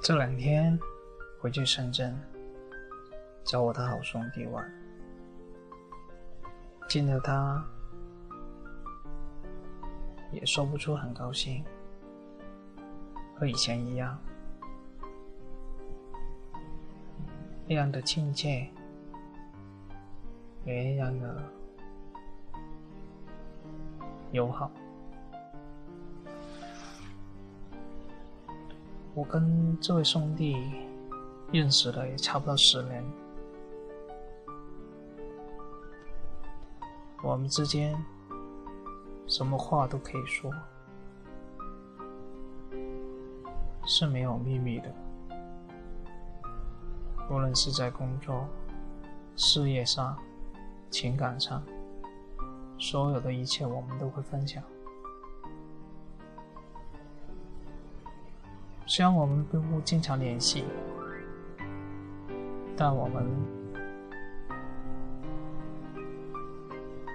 这两天回去深圳找我的好兄弟玩，见到他也说不出很高兴，和以前一样，那样的亲切，也一样的友好。我跟这位兄弟认识了也差不多十年，我们之间什么话都可以说，是没有秘密的。无论是在工作、事业上、情感上，所有的一切我们都会分享。虽然我们并不经常联系，但我们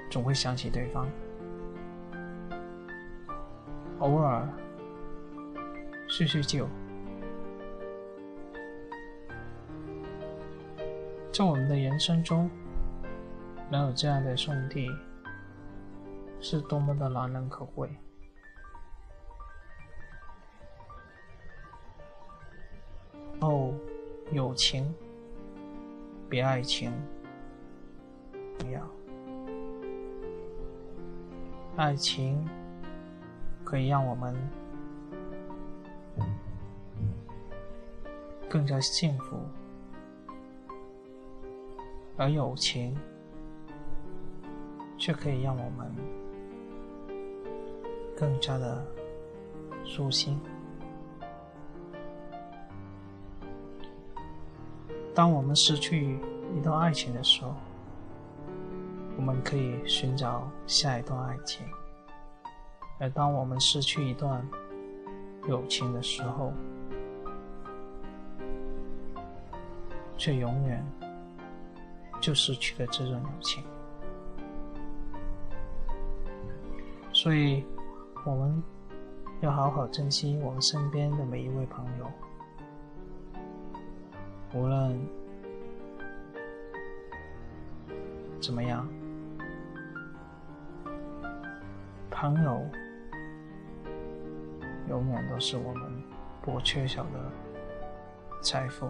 总会想起对方，偶尔叙叙旧。在我们的人生中，能有这样的兄弟，是多么的难能可贵。友情比爱情重要。爱情可以让我们更加幸福，而友情却可以让我们更加的舒心。当我们失去一段爱情的时候，我们可以寻找下一段爱情；而当我们失去一段友情的时候，却永远就失去了这种友情。所以，我们要好好珍惜我们身边的每一位朋友。无论怎么样，朋友永远都是我们不缺少的财富。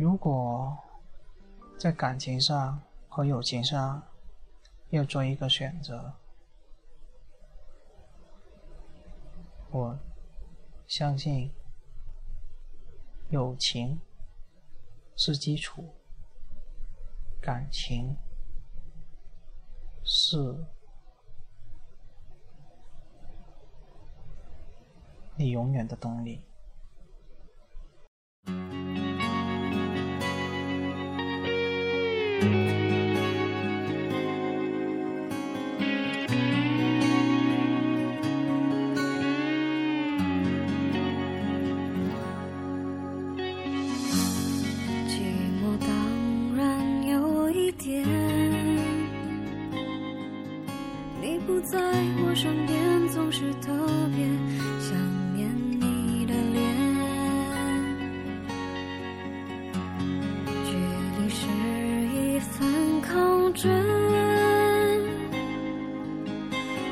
如果在感情上和友情上要做一个选择，我相信友情是基础，感情是你永远的动力。追，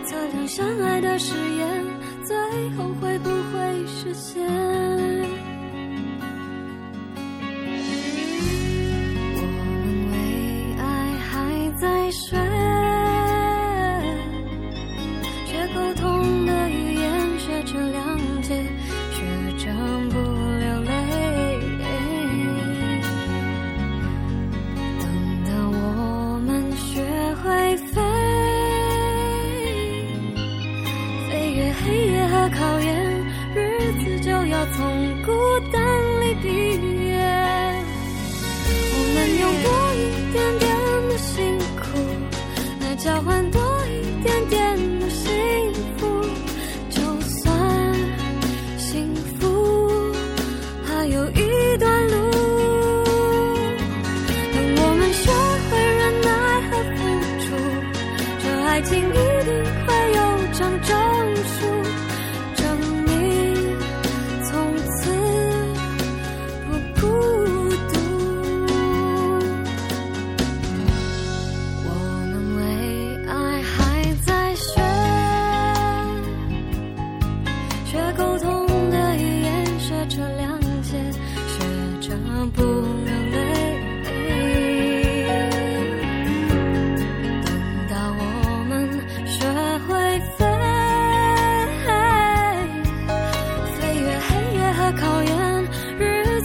测量相爱的誓言，最后会不会实现？我们为爱还在睡从孤单里毕业我们用多一点点的辛苦来交换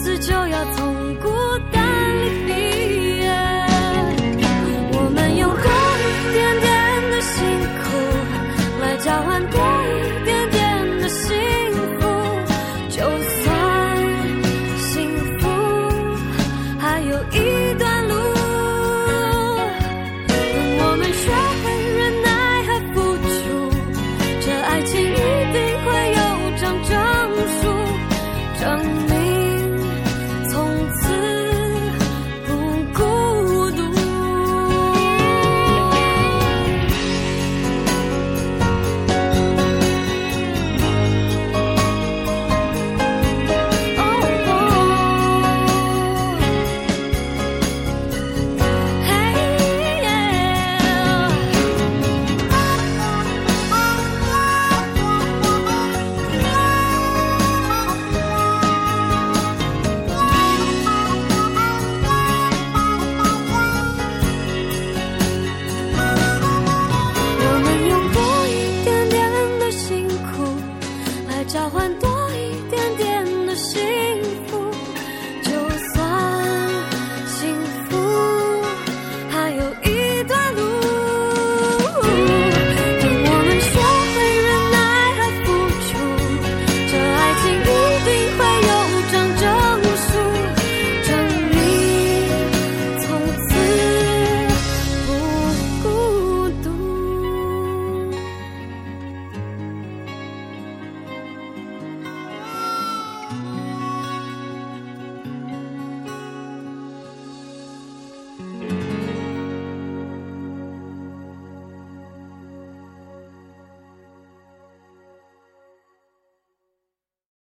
次就要从孤单里毕业。我们用多一点点的辛苦来交换。